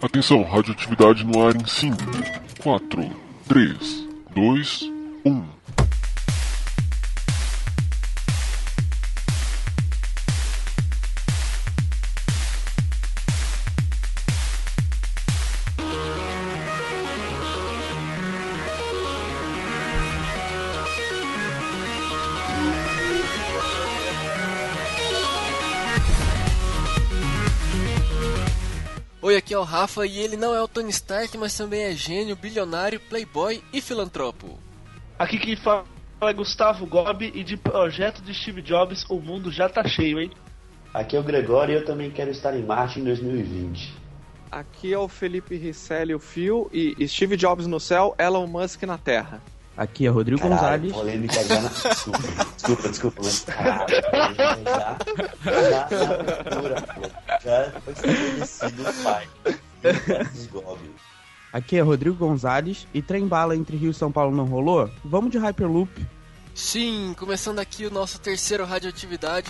Atenção, radioatividade no ar em 5, 4, 3, 2, 1. É o Rafa e ele não é o Tony Stark, mas também é gênio, bilionário, playboy e filantropo. Aqui quem fala é Gustavo Gobi e de projeto de Steve Jobs o mundo já tá cheio, hein? Aqui é o Gregório e eu também quero estar em Marte em 2020. Aqui é o Felipe Risselli, o Fio, e Steve Jobs no céu, Elon Musk na Terra. Aqui é Rodrigo Caralho, Gonzalez. polêmica já na... Desculpa, desculpa, desculpa, mas caralho, já. Já foi estabelecido o pai. Aqui é Rodrigo Gonzalez. E trem bala entre Rio e São Paulo não rolou? Vamos de Hyperloop. Sim, começando aqui o nosso terceiro Radioatividade.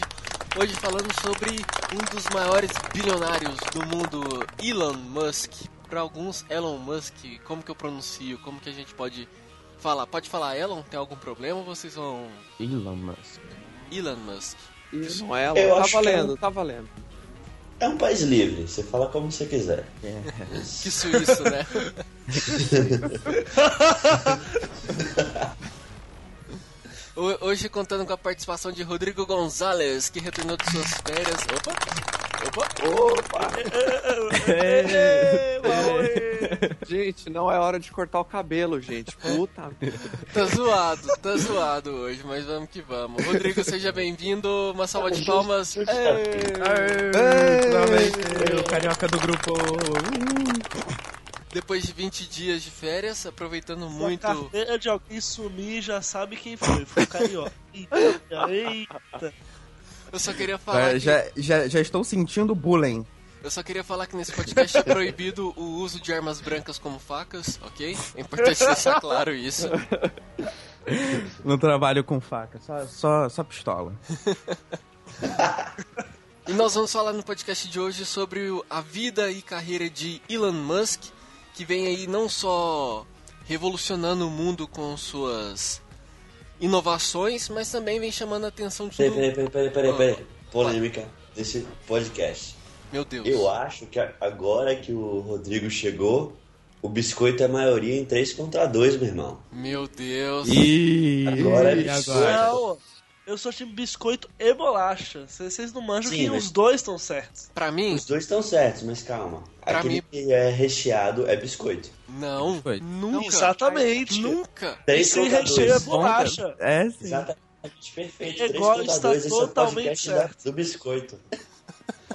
Hoje falando sobre um dos maiores bilionários do mundo, Elon Musk. Para alguns, Elon Musk, como que eu pronuncio? Como que a gente pode falar? Pode falar Elon? Tem algum problema ou vocês vão. Elon Musk. Elon Musk. Não é Elon, Eu tá é valendo, um- tá valendo. É um país livre, você fala como você quiser. Que suíço, né? Ho- Hoje contando com a participação de Rodrigo Gonzalez, que retornou de suas férias. Opa! Opa! Gente, não é hora de cortar o cabelo, gente. Puta. Tá zoado, tá zoado hoje, mas vamos que vamos. Rodrigo, seja bem-vindo. Uma salva de palmas. Justa- Finalmente, o carioca do grupo. Depois de 20 dias de férias, aproveitando Muito. muito. carteira de alguém sumir já sabe quem foi. Foi o Carioca. Eita. Eu só queria falar. É, que- já, já, já estou sentindo bullying. Eu só queria falar que nesse podcast é proibido o uso de armas brancas como facas, ok? É importante deixar claro isso. Não trabalho com faca, só, só, só pistola. E nós vamos falar no podcast de hoje sobre a vida e carreira de Elon Musk, que vem aí não só revolucionando o mundo com suas inovações, mas também vem chamando a atenção de Peraí, tudo. peraí, peraí, peraí, peraí, peraí. Polêmica desse podcast. Meu Deus. Eu acho que agora que o Rodrigo chegou, o biscoito é maioria em 3 contra 2, meu irmão. Meu Deus. E Agora é e biscoito. Não, eu sou time biscoito e bolacha. Vocês não manjam Sim, que mas- os dois estão certos. Pra mim, Os dois estão certos, mas calma. Pra Aquele mim- que é recheado é biscoito. não. Biscoito. Nunca. Exatamente. Nunca. 3 sem recheio é 2. bolacha. É, sim. Exatamente, perfeito. É 3 igual, está 2, esse é o totalmente certo. do biscoito.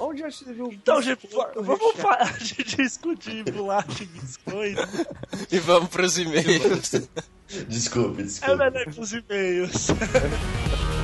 Onde já se viu Então, gente, vamos parar de discutir bolacha e biscoito. E vamos pros e-mails. Desculpe, É desculpe. melhor que os e-mails.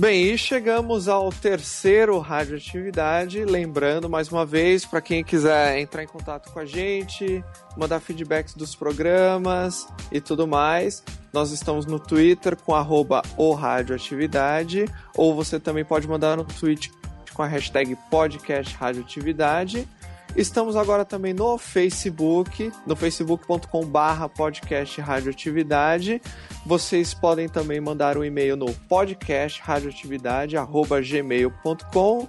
Bem, e chegamos ao terceiro Radioatividade. Lembrando, mais uma vez, para quem quiser entrar em contato com a gente, mandar feedbacks dos programas e tudo mais, nós estamos no Twitter com o Radioatividade, ou você também pode mandar no tweet com a hashtag podcast Radioatividade. Estamos agora também no Facebook, no facebook.com barra podcast radioatividade. Vocês podem também mandar um e-mail no podcast radioatividade@gmail.com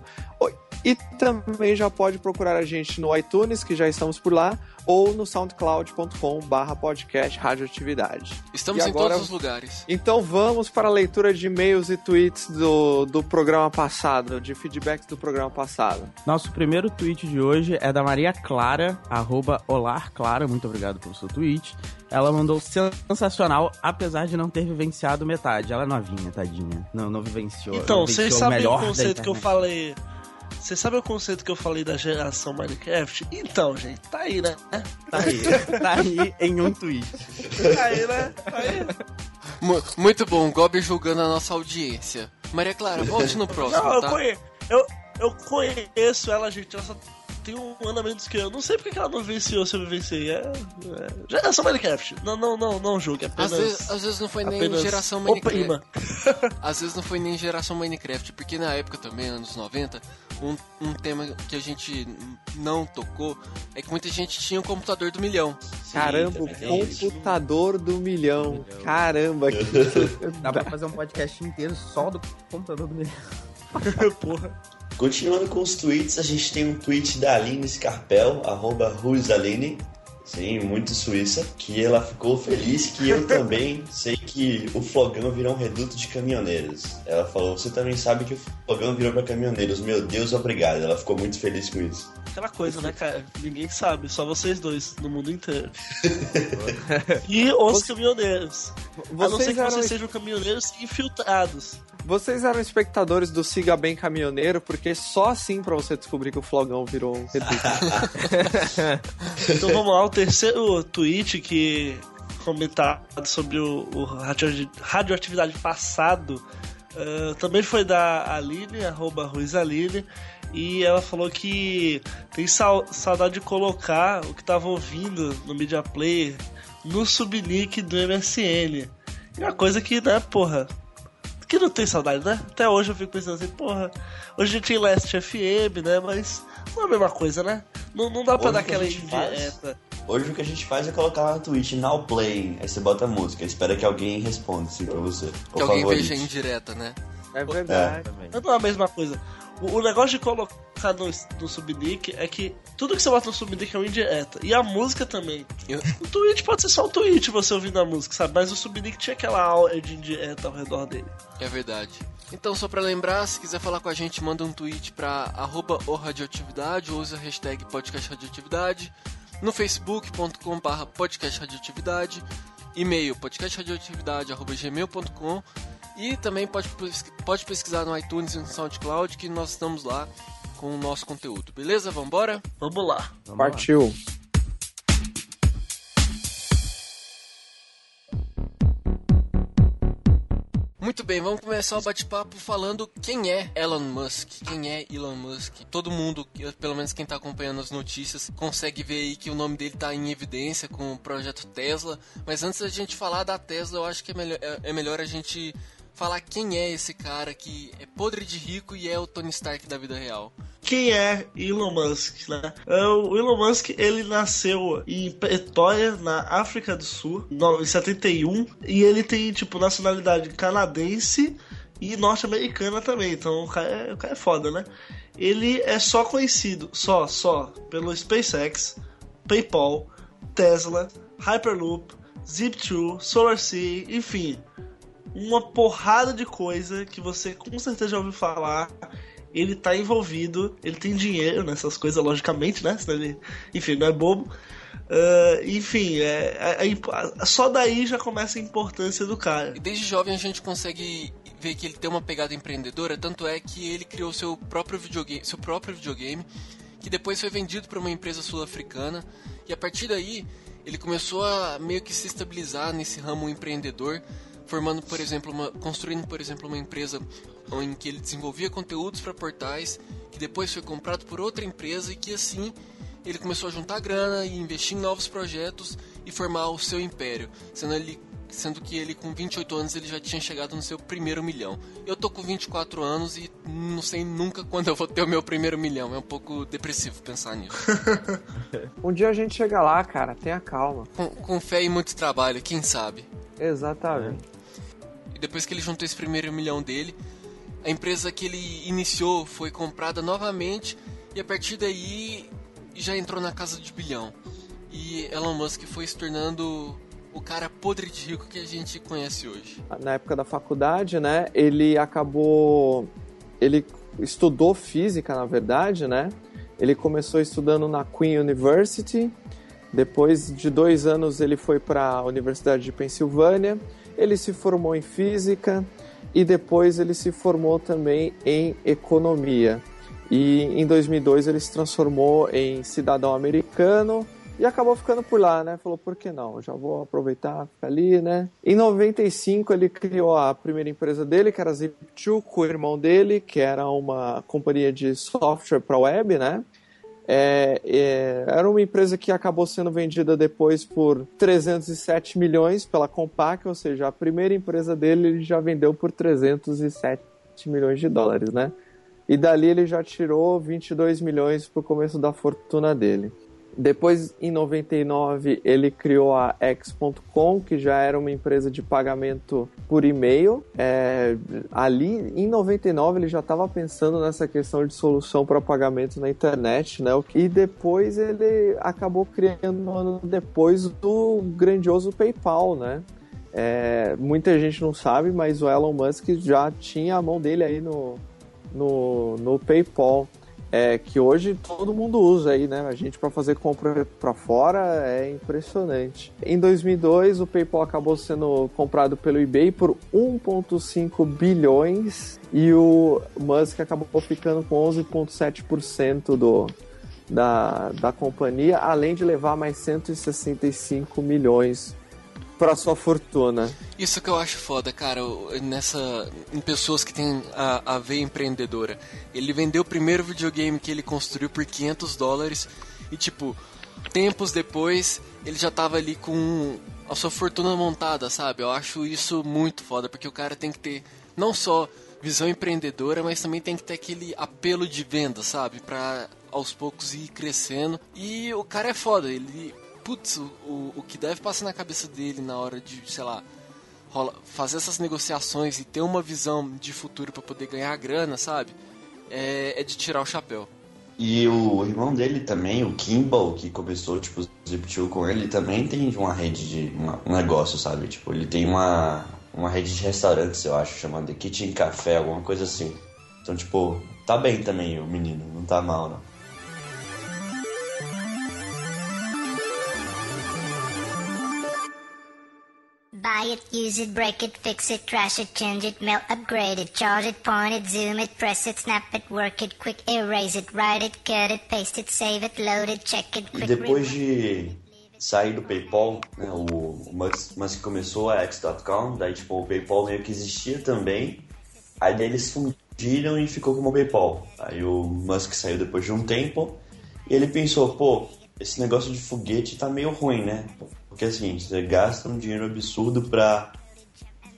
e também já pode procurar a gente no iTunes, que já estamos por lá, ou no soundcloud.com barra podcast radioatividade. Estamos E em agora- todos os lugares. Então vamos para a leitura de e-mails e tweets do, do programa passado, de feedbacks do programa passado. Nosso primeiro tweet de hoje é da Maria Clara, arroba Olar Clara, muito obrigado pelo seu tweet. Ela mandou sensacional, apesar de não ter vivenciado metade. Ela é novinha, tadinha. Não, não vivenciou. Então, não vocês sabem o conceito que eu falei Você sabe o conceito que eu falei da geração Minecraft? Então, gente, tá aí, né? Tá aí, tá aí em um tweet. Tá aí, né? Tá aí. Mu- muito bom, Gob julgando a nossa audiência. Maria Clara, volte no próximo, Não, eu, tá? conhe... eu, eu conheço ela, gente. Ela só tem um ano a menos que eu. Não sei porque que ela não venceu se eu venci. É, é... Geração Minecraft. Não, não, não, não julgue. Às Apenas. vezes, às vezes não foi nem geração Minecraft. oprima. Às vezes não foi nem geração Minecraft, porque na época também, anos 90, um, um tema que a gente não tocou é que muita gente tinha o computador do milhão. Caramba, o também tem isso. computador do milhão. Caramba, que Dá pra fazer um podcast inteiro só do computador do milhão. Porra. Continuando com os tweets, a gente tem um tweet da Aline Scarpel, arroba Ruizaline, sim, muito suíça, que ela ficou feliz que eu também sei que o Flogão virou um reduto de caminhoneiros. Ela falou, você também sabe que o Flogão virou para caminhoneiros. Meu Deus, obrigado. Ela ficou muito feliz com isso. Aquela coisa, né, cara? Ninguém sabe, só vocês dois, no mundo inteiro. e os caminhoneiros. A não ser vocês que eram, vocês sejam caminhoneiros infiltrados. Vocês eram espectadores do Siga Bem Caminhoneiro, porque só assim pra você descobrir que o Flogão virou um. Então vamos lá, o terceiro tweet que comentado sobre o, o radio- radioatividade passado eh, também foi da Aline, arroba Ruizaline, e ela falou que tem sau- saudade de colocar o que tava ouvindo no Media Player no subnick do MSN. E uma coisa que, né, porra, que não tem saudade, né? Até hoje eu fico pensando assim, porra, hoje a gente tem Last FM, né? Mas não é a mesma coisa, né? Não, não dá pra Hoje dar aquela indireta. Hoje o que a gente faz é colocar lá no Twitch, now playing, aí você bota a música, espera que alguém responda assim pra você. Que alguém favorite. veja indireta, né? É verdade. Mas não é a mesma coisa. O, o negócio de colocar no, no subnick é que tudo que você bota no subnick é uma indireta. E a música também. O tweet pode ser só um tweet você ouvindo a música, sabe? Mas o subnick tinha aquela aura de indireta ao redor dele. É verdade. Então, só pra lembrar, se quiser falar com a gente, manda um tweet pra arroba o radioatividade ou usa a hashtag podcast radioatividade. No facebook.com barra podcast radioatividade. E-mail podcastradioatividade.gmail.com E também pode, pode pesquisar no iTunes e no SoundCloud que nós estamos lá com o nosso conteúdo. Beleza? Vambora? Vamos lá. Vamos lá. Partiu. Muito bem, vamos começar o bate-papo falando quem é Elon Musk. Quem é Elon Musk? Todo mundo, pelo menos quem está acompanhando as notícias, consegue ver aí que o nome dele está em evidência com o projeto Tesla. Mas antes da gente falar da Tesla, eu acho que é melhor, é- é melhor a gente falar quem é esse cara que é podre de rico e é o Tony Stark da vida real. Quem é Elon Musk, né? É, O Elon Musk, ele nasceu em Pretória, na África do Sul, em 71, e ele tem, tipo, nacionalidade canadense e norte-americana também, então o cara, é, o cara é foda, né? Ele é só conhecido, só, só, pelo SpaceX, PayPal, Tesla, Hyperloop, Zip2, SolarSea, enfim, uma porrada de coisa que você com certeza já ouviu falar. Ele tá envolvido, ele tem dinheiro nessas coisas, logicamente, né? Ele, enfim, não é bobo. Ah, enfim, é, é- é- só daí já começa a importância do cara. Desde jovem a gente consegue ver que ele tem uma pegada empreendedora, tanto é que ele criou seu próprio videogame, seu próprio videogame, que depois foi vendido para uma empresa sul-africana, e a partir daí ele começou a meio que se estabilizar nesse ramo empreendedor, formando, por exemplo, uma, construindo, por exemplo, uma empresa em que ele desenvolvia conteúdos para portais, que depois foi comprado por outra empresa e que assim ele começou a juntar grana e investir em novos projetos e formar o seu império, sendo ele sendo que ele com 28 anos ele já tinha chegado no seu primeiro milhão. Eu tô com 24 anos e não sei nunca quando eu vou ter o meu primeiro milhão. É um pouco depressivo pensar nisso. Um dia a gente chega lá, cara. Tenha calma. com, com fé e muito trabalho, quem sabe. Exatamente. E depois que ele juntou esse primeiro milhão dele, a empresa que ele iniciou foi comprada novamente e a partir daí já entrou na casa de bilhão. E Elon Musk foi se tornando o cara podre de rico que a gente conhece hoje. Na época da faculdade, né? Ele acabou. Ele estudou física, na verdade, né? Ele começou estudando na Queen University. Depois de dois anos, ele foi para a Universidade de Pensilvânia. Ele se formou em física e depois ele se formou também em economia. E em 2002 ele se transformou em cidadão americano e acabou ficando por lá, né? Falou, por que não? Já vou aproveitar, ficar ali, né? Em 95 ele criou a primeira empresa dele, que era a Zip2, com o irmão dele, que era uma companhia de software para web, né? É, é, era uma empresa que acabou sendo vendida depois por 307 milhões pela Compaq, ou seja, a primeira empresa dele ele já vendeu por 307 milhões de dólares, né? E dali ele já tirou 22 milhões para o começo da fortuna dele. Depois, em 99, ele criou a X.com, que já era uma empresa de pagamento por e-mail. É, ali, em 99, ele já estava pensando nessa questão de solução para pagamento na internet, né? E depois ele acabou criando, um ano depois, do grandioso PayPal, né? É, muita gente não sabe, mas o Elon Musk já tinha a mão dele aí no, no, no PayPal é, que hoje todo mundo usa aí, né? A gente para fazer compra para fora é impressionante. Em 2002, o PayPal acabou sendo comprado pelo eBay por 1,5 bilhões e o Musk acabou ficando com 11,7% do da, da companhia, além de levar mais 165 milhões para sua fortuna. Isso que eu acho foda, cara, nessa em pessoas que têm a, a veia empreendedora. Ele vendeu o primeiro videogame que ele construiu por 500 dólares e tipo, tempos depois ele já tava ali com a sua fortuna montada, sabe? Eu acho isso muito foda, porque o cara tem que ter não só visão empreendedora, mas também tem que ter aquele apelo de venda, sabe? Pra aos poucos ir crescendo. E o cara é foda, ele putz, o, o que deve passar na cabeça dele na hora de, sei lá, rola, fazer essas negociações e ter uma visão de futuro para poder ganhar grana, sabe? É, é, de tirar o chapéu. E o irmão dele também, o Kimball, que começou, tipo, o Zip2 com ele, também tem uma rede de uma, um negócio, sabe? Tipo, ele tem uma, uma rede de restaurantes, eu acho, chamada Kitchen Café, alguma coisa assim. Então, tipo, tá bem também o menino, não tá mal, não. Buy it, use it, break it, fix it, trash it, change it, melt, upgrade it, charge it, point it, zoom it, press it, snap it, work it, quick erase it, write it, cut it, paste it, save it, load it, check it, quick E depois de sair do PayPal, né, o Musk começou a X.com, daí tipo o PayPal meio que existia também, aí daí eles fundiram e ficou como o PayPal. Aí o Musk saiu depois de um tempo e ele pensou, pô, esse negócio de foguete tá meio ruim, né? Porque assim, você gasta um dinheiro absurdo pra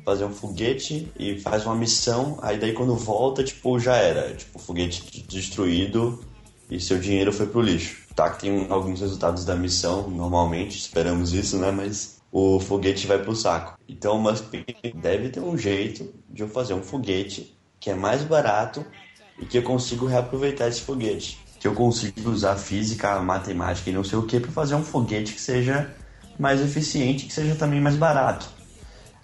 fazer um foguete e faz uma missão, aí daí quando volta, tipo, já era. Tipo, foguete destruído e seu dinheiro foi pro lixo. Tá, que tem alguns resultados da missão, normalmente, esperamos isso, né? Mas o foguete vai pro saco. Então o Musk deve ter um jeito de eu fazer um foguete que é mais barato e que eu consigo reaproveitar esse foguete que eu consigo usar física, matemática e não sei o que para fazer um foguete que seja mais eficiente, que seja também mais barato.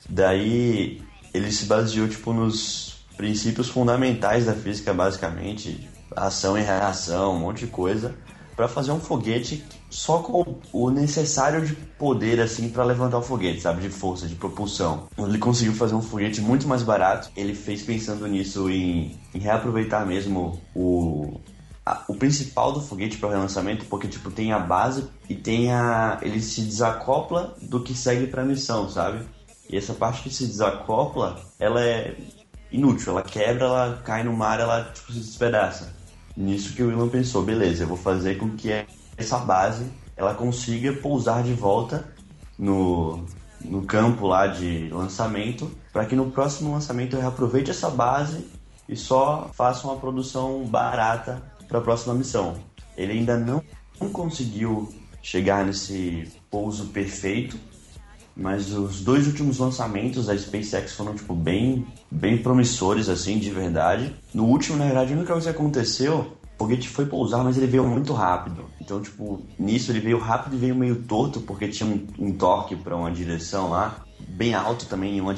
Daí ele se baseou tipo nos princípios fundamentais da física, basicamente, ação e reação, um monte de coisa, para fazer um foguete só com o necessário de poder assim para levantar o foguete, sabe, de força, de propulsão. Ele conseguiu fazer um foguete muito mais barato. Ele fez pensando nisso em, em reaproveitar mesmo o o principal do foguete para o relançamento, porque tipo tem a base e tem a ele se desacopla do que segue para a missão, sabe? E essa parte que se desacopla, ela é inútil, ela quebra, ela cai no mar, ela tipo se despedaça. Nisso que o Elon pensou, beleza, eu vou fazer com que essa base ela consiga pousar de volta no, no campo lá de lançamento, para que no próximo lançamento eu reaproveite essa base e só faça uma produção barata para a próxima missão. Ele ainda não, conseguiu chegar nesse pouso perfeito, mas os dois últimos lançamentos da SpaceX foram tipo bem, bem promissores assim, de verdade. No último, na verdade, a única coisa que aconteceu, o foguete foi pousar, mas ele veio muito rápido. Então, tipo, nisso ele veio rápido e veio meio torto porque tinha um, um torque para uma direção lá bem alto também em uma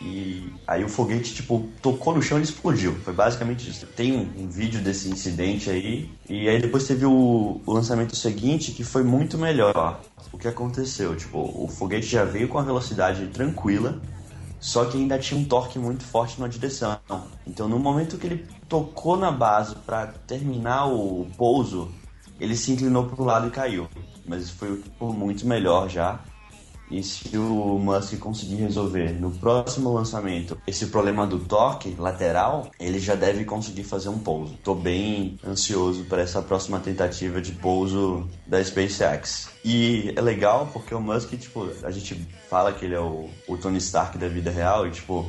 e aí o foguete tipo tocou no chão e explodiu. Foi basicamente isso. Tem um, um vídeo desse incidente aí e aí depois teve o, o, lançamento seguinte que foi muito melhor. O que aconteceu? Tipo, o foguete já veio com a velocidade tranquila, só que ainda tinha um torque muito forte na direção. Então, no momento que ele tocou na base para terminar o pouso, ele se inclinou para o lado e caiu. Mas foi muito melhor já. E se o Musk conseguir resolver no próximo lançamento esse problema do torque lateral, ele já deve conseguir fazer um pouso. Tô bem ansioso para essa próxima tentativa de pouso da SpaceX. E é legal porque o Musk, tipo, a gente fala que ele é o, o Tony Stark da vida real e, tipo,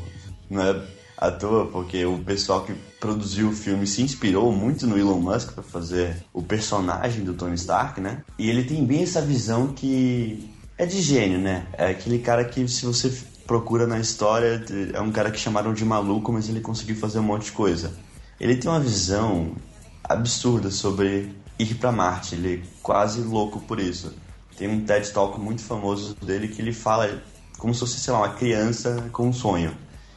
não é à toa, porque o pessoal que produziu o filme se inspirou muito no Elon Musk para fazer o personagem do Tony Stark, né? E ele tem bem essa visão que é de gênio, né? É aquele cara que, se você procura na história, é um cara que chamaram de maluco, mas ele conseguiu fazer um monte de coisa. Ele tem uma visão absurda sobre ir para Marte, ele é quase louco por isso. Tem um TED Talk muito famoso dele que ele fala como se fosse, sei lá, uma criança com um sonho.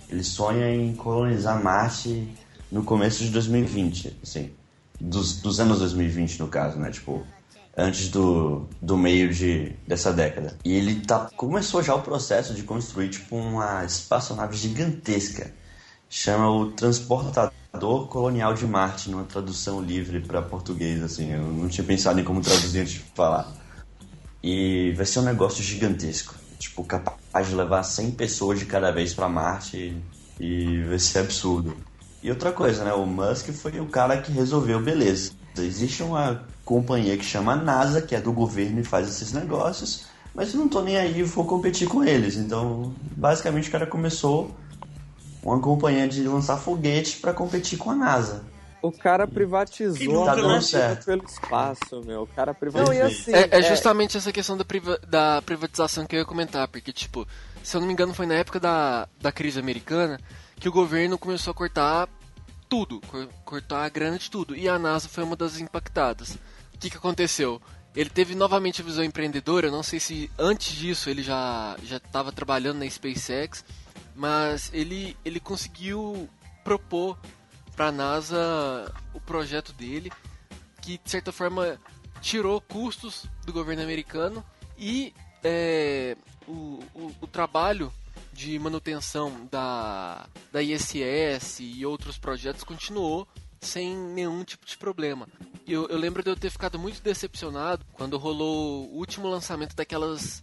Ele sonha em colonizar Marte no começo de 2020, assim. Dos, dos anos 2020, no caso, né? Tipo, antes do, do meio de, dessa década. E ele tá, começou já o processo de construir tipo uma espaçonave gigantesca. Chama o Transportador Colonial de Marte, numa tradução livre para português, assim. Eu não tinha pensado em como traduzir antes de falar. E vai ser um negócio gigantesco. Tipo, capaz de levar 100 pessoas de cada vez para Marte e vai ser absurdo. E outra coisa, né? O Musk foi o cara que resolveu, beleza. Existe uma companhia que chama NASA, que é do governo e faz esses negócios, mas eu não tô nem aí, vou competir com eles. Então, basicamente, o cara começou uma companhia de lançar foguete para competir com a NASA. O cara privatizou Tá a dando certo. pelo espaço, meu. O cara privatizou. Não, e assim, É, é justamente essa questão da, priva- da privatização que eu ia comentar, porque, tipo, se eu não me engano, foi na época da, da crise americana que o governo começou a cortar tudo, cor- cortar a grana de tudo, e a NASA foi uma das impactadas. Que, que aconteceu? Ele teve novamente a visão empreendedora, não sei se antes disso ele já já estava trabalhando na SpaceX, mas ele, ele conseguiu propor para a NASA o projeto dele, que de certa forma tirou custos do governo americano e é, o, o, o trabalho de manutenção da, da ISS e outros projetos continuou sem nenhum tipo de problema. Eu, eu lembro de eu ter ficado muito decepcionado quando rolou o último lançamento daquelas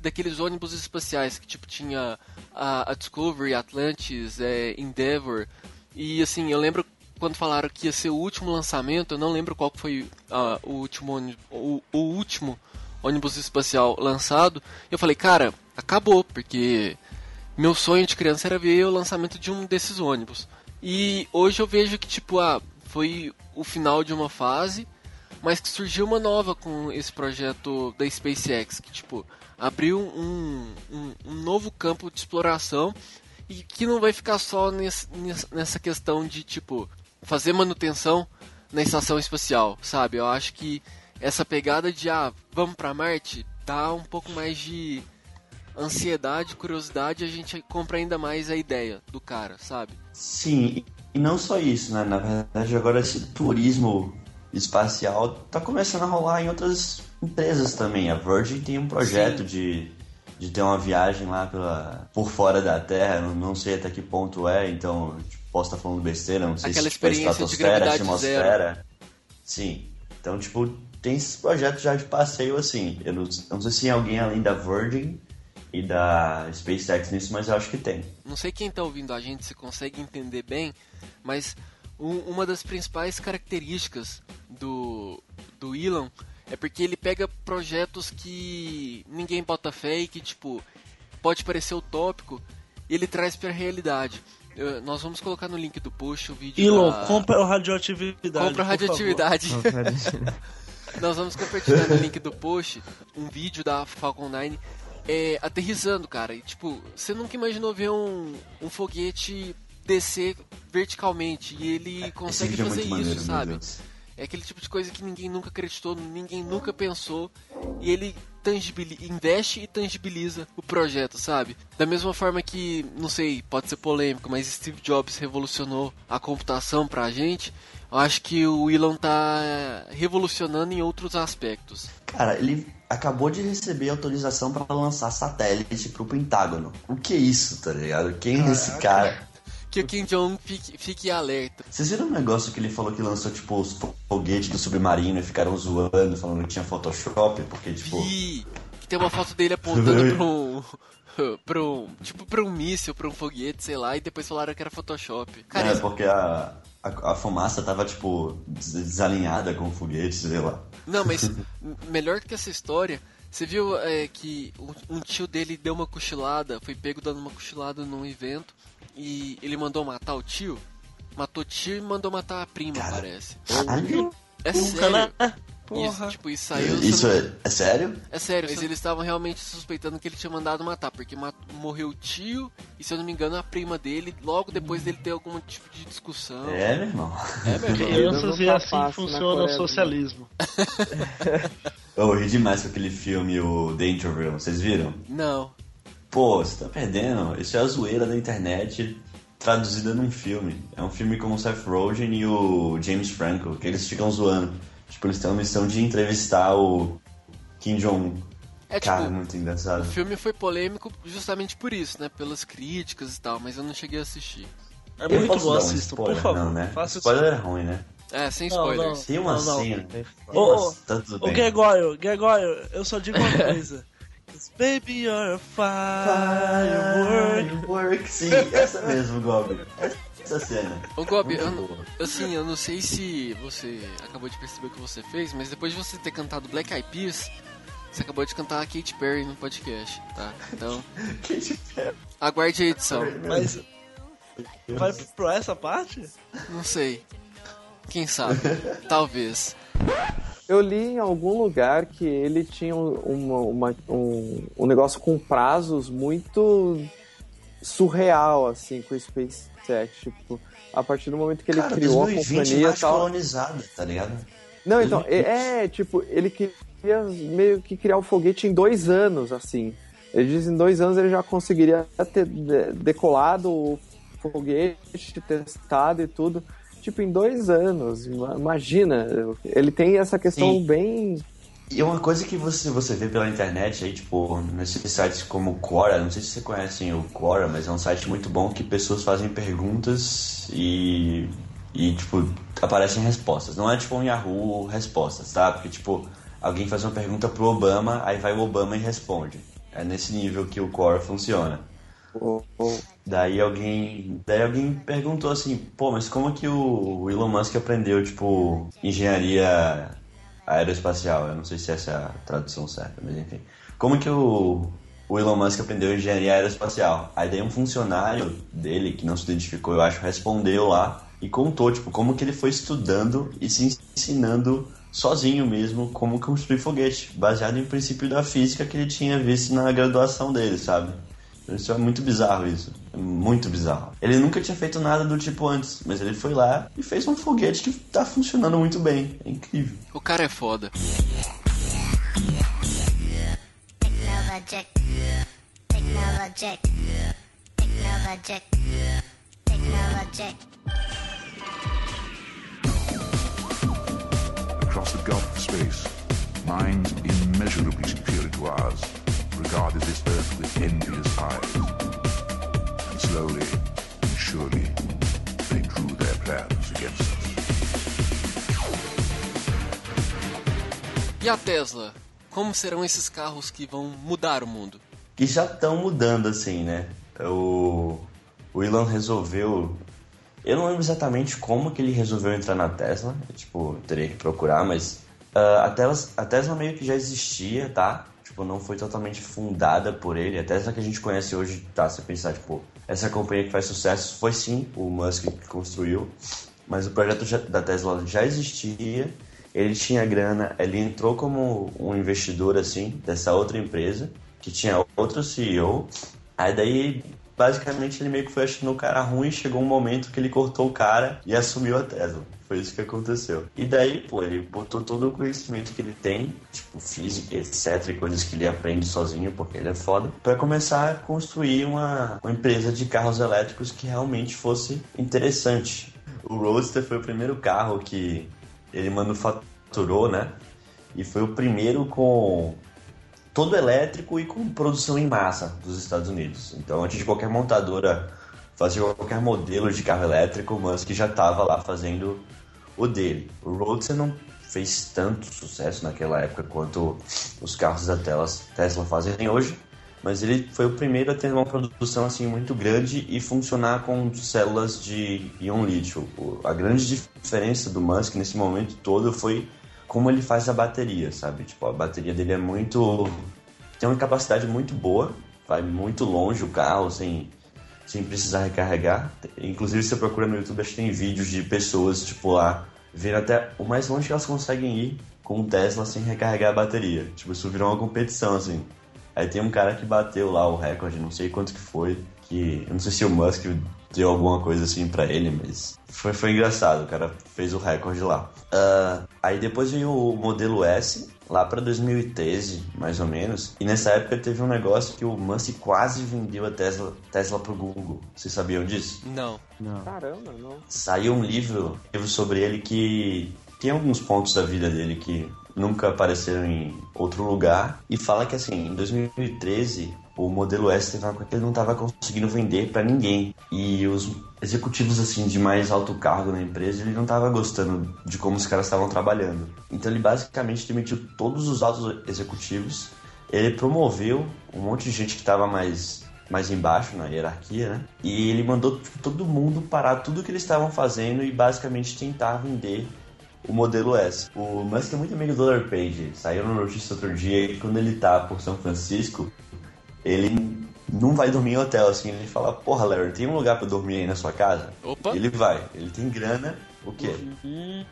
daqueles ônibus espaciais que tipo tinha a, a Discovery, Atlantis, é, Endeavour e assim eu lembro quando falaram que ia ser o último lançamento, eu não lembro qual foi ah, o último o, o último ônibus espacial lançado. Eu falei, cara, acabou, porque meu sonho de criança era ver o lançamento de um desses ônibus. E hoje eu vejo que tipo, ah, foi o final de uma fase, mas que surgiu uma nova com esse projeto da SpaceX, que tipo, abriu um, um, um novo campo de exploração e que não vai ficar só nesse, nessa- questão de tipo fazer manutenção na estação espacial, sabe? Eu acho que essa pegada de ah, vamos para Marte dá um pouco mais de ansiedade, curiosidade, a gente compra ainda mais a ideia do cara, sabe? Sim, e não só isso, né? Na verdade, agora esse turismo espacial tá começando a rolar em outras empresas também. A Virgin tem um projeto de, de ter uma viagem lá pela, por fora da Terra, não, não sei até que ponto é, então tipo, posso estar falando besteira, não sei Aquela se tipo, é experiência de gravidade atmosfera. Sim, então tipo, tem esses projetos já de passeio assim. Eu não, eu não sei se alguém além da Virgin e da SpaceX nisso, mas eu acho que tem. Não sei quem está ouvindo a gente se consegue entender bem, mas um- uma das principais características do, do Elon é porque ele pega projetos que ninguém bota fé e que, tipo, pode parecer utópico, e ele traz para a realidade. Eu- nós vamos colocar no link do post o vídeo Elon, da... compra o radioatividade. Compra por favor. radioatividade. Nós vamos compartilhar no link do post um vídeo da Falcon 9 é, aterrissando, cara. E, tipo, você nunca imaginou ver um, um foguete descer verticalmente e ele consegue é fazer muito maneiro, isso, meu sabe? É aquele tipo de coisa que ninguém nunca acreditou, ninguém nunca pensou. E ele tangibili investe e tangibiliza o projeto, sabe? Da mesma forma que, não sei, pode ser polêmico, mas Steve Jobs revolucionou a computação pra gente. Eu acho que o Elon tá revolucionando em outros aspectos. Cara, ele acabou de receber autorização para lançar satélite pro Pentágono. O que é isso, tá ligado? Quem é esse cara? Que o Kim Jong fique, fique alerta. Vocês viram um negócio que ele falou que lançou, tipo, os foguetes do submarino e ficaram zoando, falando que tinha Photoshop, porque, tipo. Vi que tem uma foto dele apontando pra um. pra um. Tipo, pra um míssil, pra um foguete, sei lá, e depois falaram que era Photoshop. Cara, é, isso- porque a, a, a fumaça tava, tipo, des- desalinhada com o foguete, sei lá. Não, mas melhor que essa história, você viu é, que um, um tio dele deu uma cochilada, foi pego dando uma cochilada num evento e ele mandou matar o tio? Matou o tio e mandou matar a prima, Cara, parece. Caralho! É sério. Né? Isso, Porra. tipo, isso saiu. Isso é, é sério? É sério, mas eles estavam realmente suspeitando que ele tinha mandado matar, porque mat- morreu o tio e, se eu não me engano, a prima dele, logo depois dele ter algum tipo de discussão. É, meu irmão. É, meu irmão. Crianças e tá assim funciona o socialismo. Eu ri demais com aquele filme, o Dangerville, vocês viram? Não. Pô, você tá perdendo. Isso é a zoeira da internet traduzida num filme. É um filme com o Seth Rogen e o James Franco, que eles ficam zoando. Tipo, eles têm a missão de entrevistar o Kim Jong-un. É Cara, tipo, muito o engraçado. filme foi polêmico justamente por isso, né? Pelas críticas e tal, mas eu não cheguei a assistir. É Eu muito bom, um assistam, por spoiler? favor. Não, né? Faça isso. Spoiler é ruim, né? É, sem Não, spoilers. Tem uma Não, não. cena. Ô, tá bem. Gregório, Gregório, eu só digo uma coisa. Baby, you're a firework. Firework, sim, essa mesmo, Gob. Essa cena. Ô Gobi, eu, assim, eu não sei se você acabou de perceber o que você fez, mas depois de você ter cantado Black Eyed Peas, você acabou de cantar a Katy Perry no podcast, tá? Então, Katy Perry. aguarde a edição. Mas. Vai pro essa parte? Não sei. Quem sabe? Talvez. Eu li em algum lugar que ele tinha uma, uma- um, um negócio com prazos muito surreal, assim, com o SpaceX. Tipo, a partir do momento que ele Cara, criou a 2020 companhia e mais tal. colonizada, tá ligado? Não, então, é, é, tipo, ele queria meio que criar o foguete em dois anos, assim. Ele diz que em dois anos ele já conseguiria ter de- decolado o foguete, testado e tudo. Tipo, em dois anos. Ima- Imagina, ele tem essa questão Sim. bem. E uma coisa que você, você vê pela internet aí, tipo, nesses sites como o Quora, não sei se vocês conhecem o Quora, mas é um site muito bom que pessoas fazem perguntas e, e tipo, aparecem respostas. Não é tipo um Yahoo respostas, tá? Porque, tipo, alguém faz uma pergunta pro Obama, aí vai o Obama e responde. É nesse nível que o Quora funciona. Daí alguém, daí alguém perguntou assim, pô, mas como que o Elon Musk aprendeu, tipo, engenharia aeroespacial? Eu não sei se essa é a tradução certa, mas enfim. Como que o, o Elon Musk aprendeu engenharia aeroespacial? Aí daí um funcionário dele, que não se identificou, eu acho, respondeu lá e contou, tipo, como que ele foi estudando e se ensinando sozinho mesmo como construir foguete, baseado em princípio da física que ele tinha visto na graduação dele, sabe? Isso é muito bizarro isso. É muito bizarro. Ele nunca tinha feito nada do tipo antes, mas ele foi lá e fez um foguete que tá funcionando muito bem. É incrível. O cara é foda. Technologic. Technologic. Technologic. Technologic. Across the gulf of space, minds immeasurably superior to ours regarded this earth with envious eyes. And slowly and surely, they drew their plans against us. E a Tesla? Como serão esses carros que vão mudar o mundo? Que já estão mudando assim, né? O, o Elon resolveu. Eu não lembro exatamente como que ele resolveu entrar na Tesla. Tipo, teria que procurar, mas. ah, a, Tesla, a Tesla meio que já existia, tá? Tipo, não foi totalmente fundada por ele. A Tesla que a gente conhece hoje, tá? Se pensar, tipo, essa companhia que faz sucesso foi sim o Musk que construiu. Mas o projeto da Tesla já existia. Ele tinha grana, ele entrou como um investidor, assim, dessa outra empresa, que tinha outro CEO. Aí daí basicamente ele meio que foi achando o cara ruim, chegou um momento que ele cortou o cara e assumiu a Tesla. Foi isso que aconteceu. E daí, pô, ele botou todo o conhecimento que ele tem, tipo física, etc, coisas que ele aprende sozinho, porque ele é foda, para começar a construir uma, uma empresa de carros elétricos que realmente fosse interessante. O Roadster foi o primeiro carro que ele manufaturou, né? E foi o primeiro com todo elétrico e com produção em massa dos Estados Unidos. Então, antes de qualquer montadora fazer qualquer modelo de carro elétrico, o Musk já estava lá fazendo o dele. O Roadster não fez tanto sucesso naquela época quanto os carros da Tesla fazem hoje, mas ele foi o primeiro a ter uma produção assim muito grande e funcionar com células de íon lítio. A grande diferença do Musk nesse momento todo foi como ele faz a bateria, sabe? Tipo, a bateria dele é muito. tem uma capacidade muito boa, vai muito longe o carro sem, sem precisar recarregar. Inclusive, você procura no YouTube, acho que tem vídeos de pessoas, tipo, lá, vendo até o mais longe que elas conseguem ir com o Tesla sem recarregar a bateria. Tipo, isso virou uma competição, assim. Aí tem um cara que bateu lá o recorde, não sei quanto que foi, que. Eu não sei se o Musk deu alguma coisa assim para ele, mas foi, foi engraçado, o cara fez o recorde lá. Uh, aí depois veio o modelo S, lá para 2013, mais ou menos. E nessa época teve um negócio que o Musk quase vendeu a Tesla, Tesla pro Google. Vocês sabiam disso? Não. Não. Caramba, não. Saiu um livro, um livro sobre ele que tem alguns pontos da vida dele que nunca apareceram em outro lugar. E fala que assim, em 2013 o modelo S teve uma coisa que ele não estava conseguindo vender para ninguém. E os executivos assim de mais alto cargo na empresa, ele não estava gostando de como os caras estavam trabalhando. Então ele basicamente demitiu todos os altos executivos. Ele promoveu um monte de gente que estava mais mais embaixo na hierarquia, né? E ele mandou todo mundo parar tudo que eles estavam fazendo e basicamente tentar vender o modelo S. O Musk é muito amigo do Larry Page. Saiu no notícia outro dia que quando ele tá por São Francisco, ele não vai dormir em hotel, assim, ele fala, porra, Larry, tem um lugar para dormir aí na sua casa? Opa! Ele vai, ele tem grana, o quê?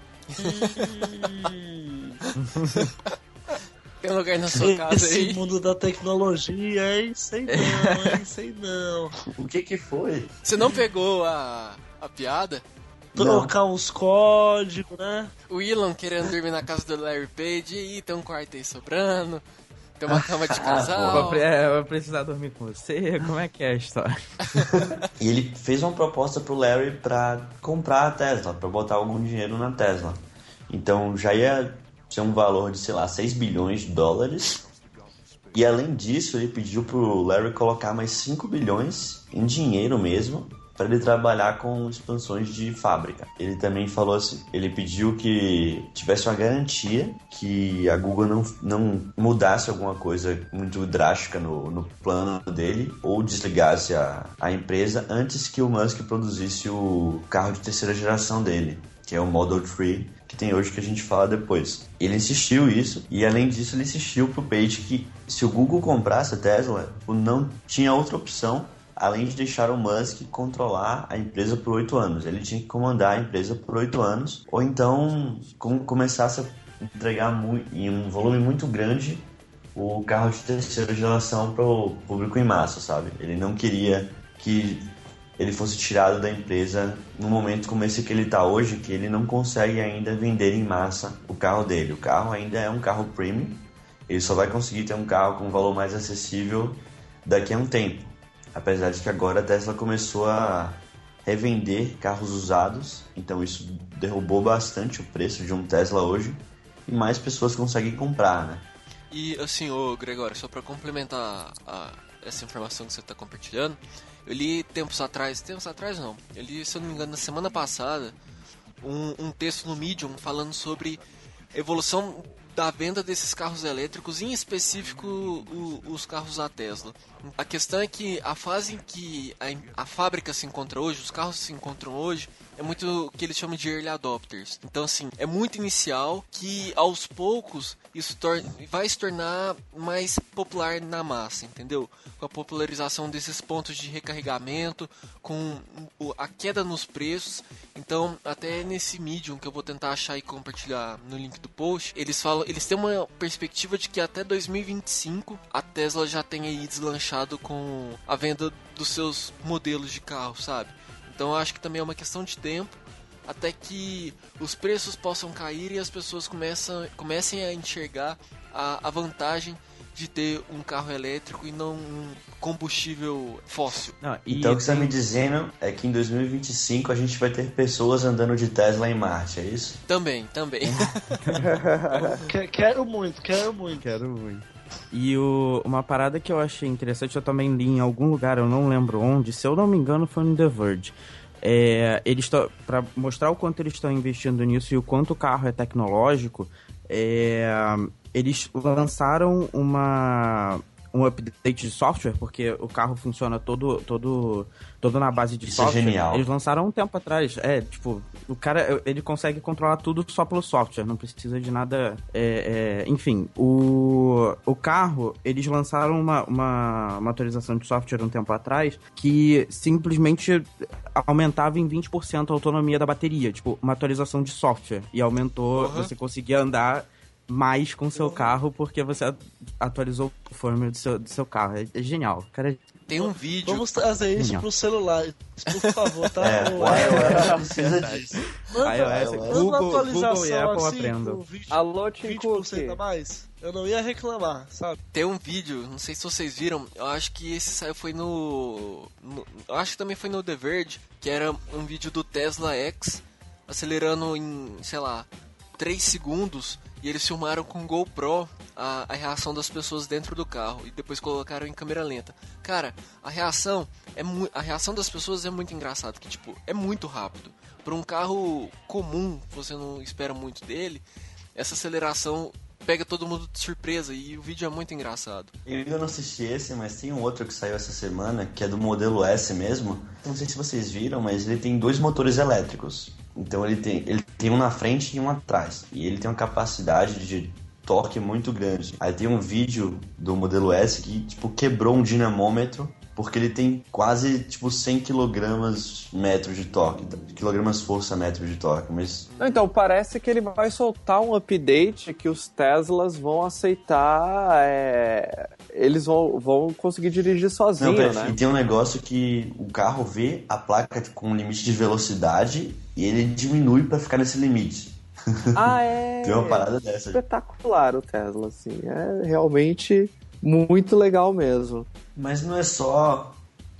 Tem um lugar na sua casa Esse aí. mundo da tecnologia, hein? Sei não, hein? Sei não. O que que foi? Você não pegou a, a piada? Trocar uns códigos, né? O Elon querendo dormir na casa do Larry Page e tem um quarto aí sobrando. Tem uma cama de Vou, casal. pre- é, vou precisar dormir com você? Como é que é a história? E ele fez uma proposta pro Larry para comprar a Tesla, para botar algum dinheiro na Tesla. Então já ia ser um valor de, sei lá, 6 bilhões de dólares. E além disso, ele pediu pro Larry colocar mais 5 bilhões em dinheiro mesmo para ele trabalhar com expansões de fábrica. Ele também falou assim, ele pediu que tivesse uma garantia que a Google não, não mudasse alguma coisa muito drástica no, no plano dele ou desligasse a, a empresa antes que o Musk produzisse o carro de terceira geração dele, que é o Model 3 que tem hoje que a gente fala depois. Ele insistiu isso e além disso ele insistiu pro Page que se o Google comprasse a Tesla, não tinha outra opção além de deixar o Musk controlar a empresa por oito anos. Ele tinha que comandar a empresa por oito anos, ou então com, começasse a entregar em um volume muito grande o carro de terceira geração para o público em massa, sabe? Ele não queria que ele fosse tirado da empresa num momento como esse que ele está hoje, que ele não consegue ainda vender em massa o carro dele. O carro ainda é um carro premium, ele só vai conseguir ter um carro com um valor mais acessível daqui a um tempo. Apesar de que agora a Tesla começou a revender carros usados, então isso derrubou bastante o preço de um Tesla hoje e mais pessoas conseguem comprar, né? E assim, ô Gregório, só pra complementar a- essa informação que você tá compartilhando, eu li tempos atrás, tempos atrás não, eu li, se eu não me engano, na semana passada, um, um texto no Medium falando sobre evolução da venda desses carros elétricos, em específico o- os carros da Tesla. A questão é que a fase em que a, a fábrica se encontra hoje, os carros se encontram hoje, é muito o que eles chamam de early adopters. Então, assim, é muito inicial que aos poucos isso vai se tornar mais popular na massa, entendeu? Com a popularização desses pontos de recarregamento, com a queda nos preços. Então, até nesse Medium que eu vou tentar achar e compartilhar no link do post, eles falam eles têm uma perspectiva de que até 2025 a Tesla já tenha aí deslanchado com a venda dos seus modelos de carro, sabe? Então eu acho que também é uma questão de tempo até que os preços possam cair e as pessoas começam, comecem a enxergar a, a vantagem de ter um carro elétrico e não um combustível fóssil. Não, e Então o que você está me dizendo é que em 2025 a gente vai ter pessoas andando de Tesla em Marte, é isso? Também, também. Que- Quero muito, quero muito. Quero muito. E o- uma parada que eu achei interessante, eu também li em algum lugar, eu não lembro onde, se eu não me engano foi no The Verge. É, eles para mostrar o quanto eles estão investindo nisso e o quanto o carro é tecnológico, é, eles lançaram uma um update de software, porque o carro funciona todo todo todo na base de Isso é software. genial. Eles lançaram um tempo atrás. É, tipo, o cara ele consegue controlar tudo só pelo software, não precisa de nada. é, é, enfim, o, o carro, eles lançaram uma, uma, uma atualização de software um tempo atrás que simplesmente aumentava em 20% a autonomia da bateria. Tipo, uma atualização de software. E aumentou, Uhum. você conseguia andar mais com seu carro porque você atualizou o firmware do seu, do seu carro. É, é genial. Cara, Tem um vídeo. Vamos trazer isso Genial. pro celular, por favor, tá? É, O- o iOS precisa disso. Manda, iOS, manda Google- uma atualização Google e Apple assim, aprendam. com 20, Alô, Tim Cook. 20% a mais. Eu não ia reclamar, sabe? Tem um vídeo, não sei se vocês viram, eu acho que esse saiu foi no, no- Eu acho que também foi no The Verge, que era um vídeo do Tesla X acelerando em, sei lá, 3 segundos e eles filmaram com GoPro a, a reação das pessoas dentro do carro e depois colocaram em câmera lenta. Cara, a reação é a reação das pessoas é muito engraçado, que tipo, é muito rápido. Para um carro comum, você não espera muito dele, essa aceleração pega todo mundo de surpresa e o vídeo é muito engraçado. Eu ainda não assisti esse, mas tem um outro que saiu essa semana, que é do modelo S mesmo. Não sei se vocês viram, mas ele tem dois motores elétricos. Então ele tem, ele tem um na frente e um atrás. E ele tem uma capacidade de torque muito grande. Aí tem um vídeo do modelo S que, tipo, quebrou um dinamômetro porque ele tem quase, tipo, 100 quilogramas metro de torque. Quilogramas força metro de torque, mas... Não, então, parece que ele vai soltar um update que os Teslas vão aceitar. é, Eles vão, vão conseguir dirigir Não, sozinho, pera, né? E tem um negócio que o carro vê a placa com limite de velocidade e ele diminui pra ficar nesse limite. Ah, é. Tem uma parada dessa. Espetacular o Tesla, assim. É realmente muito legal mesmo. Mas não é só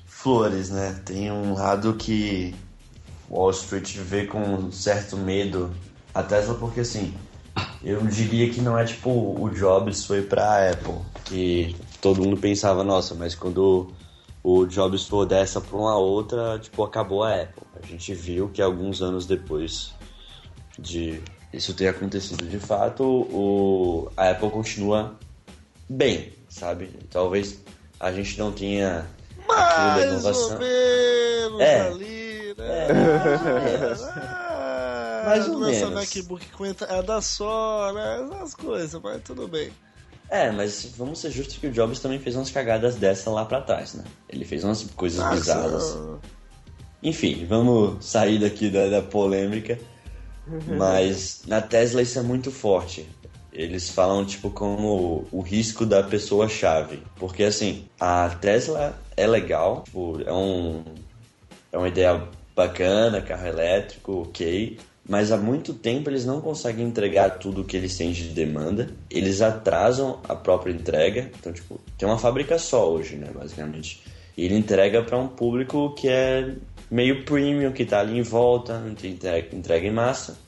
flores, né? Tem um lado que Wall Street vê com um certo medo a Tesla, porque assim, eu diria que não é tipo o Jobs foi pra Apple, que todo mundo pensava, nossa, mas quando o Jobs for dessa pra uma outra, tipo, acabou a Apple. A gente viu que alguns anos depois de isso ter acontecido de fato, o, a Apple continua bem, sabe? Talvez a gente não da Mais ou inovação. menos É. ali, né? É. Ah, Mais ou menos. MacBook com entrada só, né? Essas coisas, mas tudo bem. É, mas vamos ser justos que o Jobs também fez umas cagadas dessa lá pra trás, né? Ele fez umas coisas bizarras. Enfim, vamos sair daqui da, da polêmica. Mas na Tesla isso é muito forte. Eles falam, tipo, como o risco da pessoa-chave. Porque, assim, a Tesla é legal, tipo, é, um, é uma ideia bacana, carro elétrico, ok. Mas há muito tempo eles não conseguem entregar tudo o que eles têm de demanda. Eles atrasam a própria entrega. Então, tipo, tem uma fábrica só hoje, né, basicamente. E ele entrega para um público que é meio premium, que tá ali em volta, entrega, entrega em massa.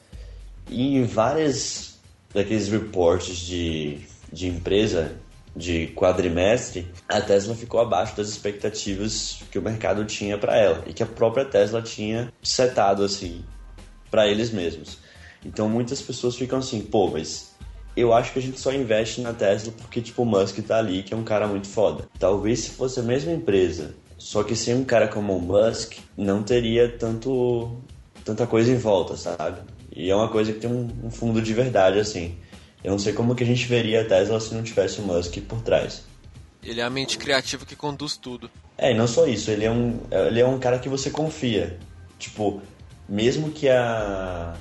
E em várias daqueles reportes de, de empresa de quadrimestre, a Tesla ficou abaixo das expectativas que o mercado tinha para ela e que a própria Tesla tinha setado assim para eles mesmos. Então muitas pessoas ficam assim, pô, mas eu acho que a gente só investe na Tesla porque tipo o Musk tá ali, que é um cara muito foda. Talvez se fosse a mesma empresa, só que sem um cara como o Musk, não teria tanto tanta coisa em volta, sabe? E é uma coisa que tem um, um fundo de verdade assim. Eu não sei como que a gente veria a Tesla se não tivesse o Musk por trás. Ele é a mente criativa que conduz tudo. É, e não só isso, ele é um, ele é um cara que você confia. Tipo, mesmo que a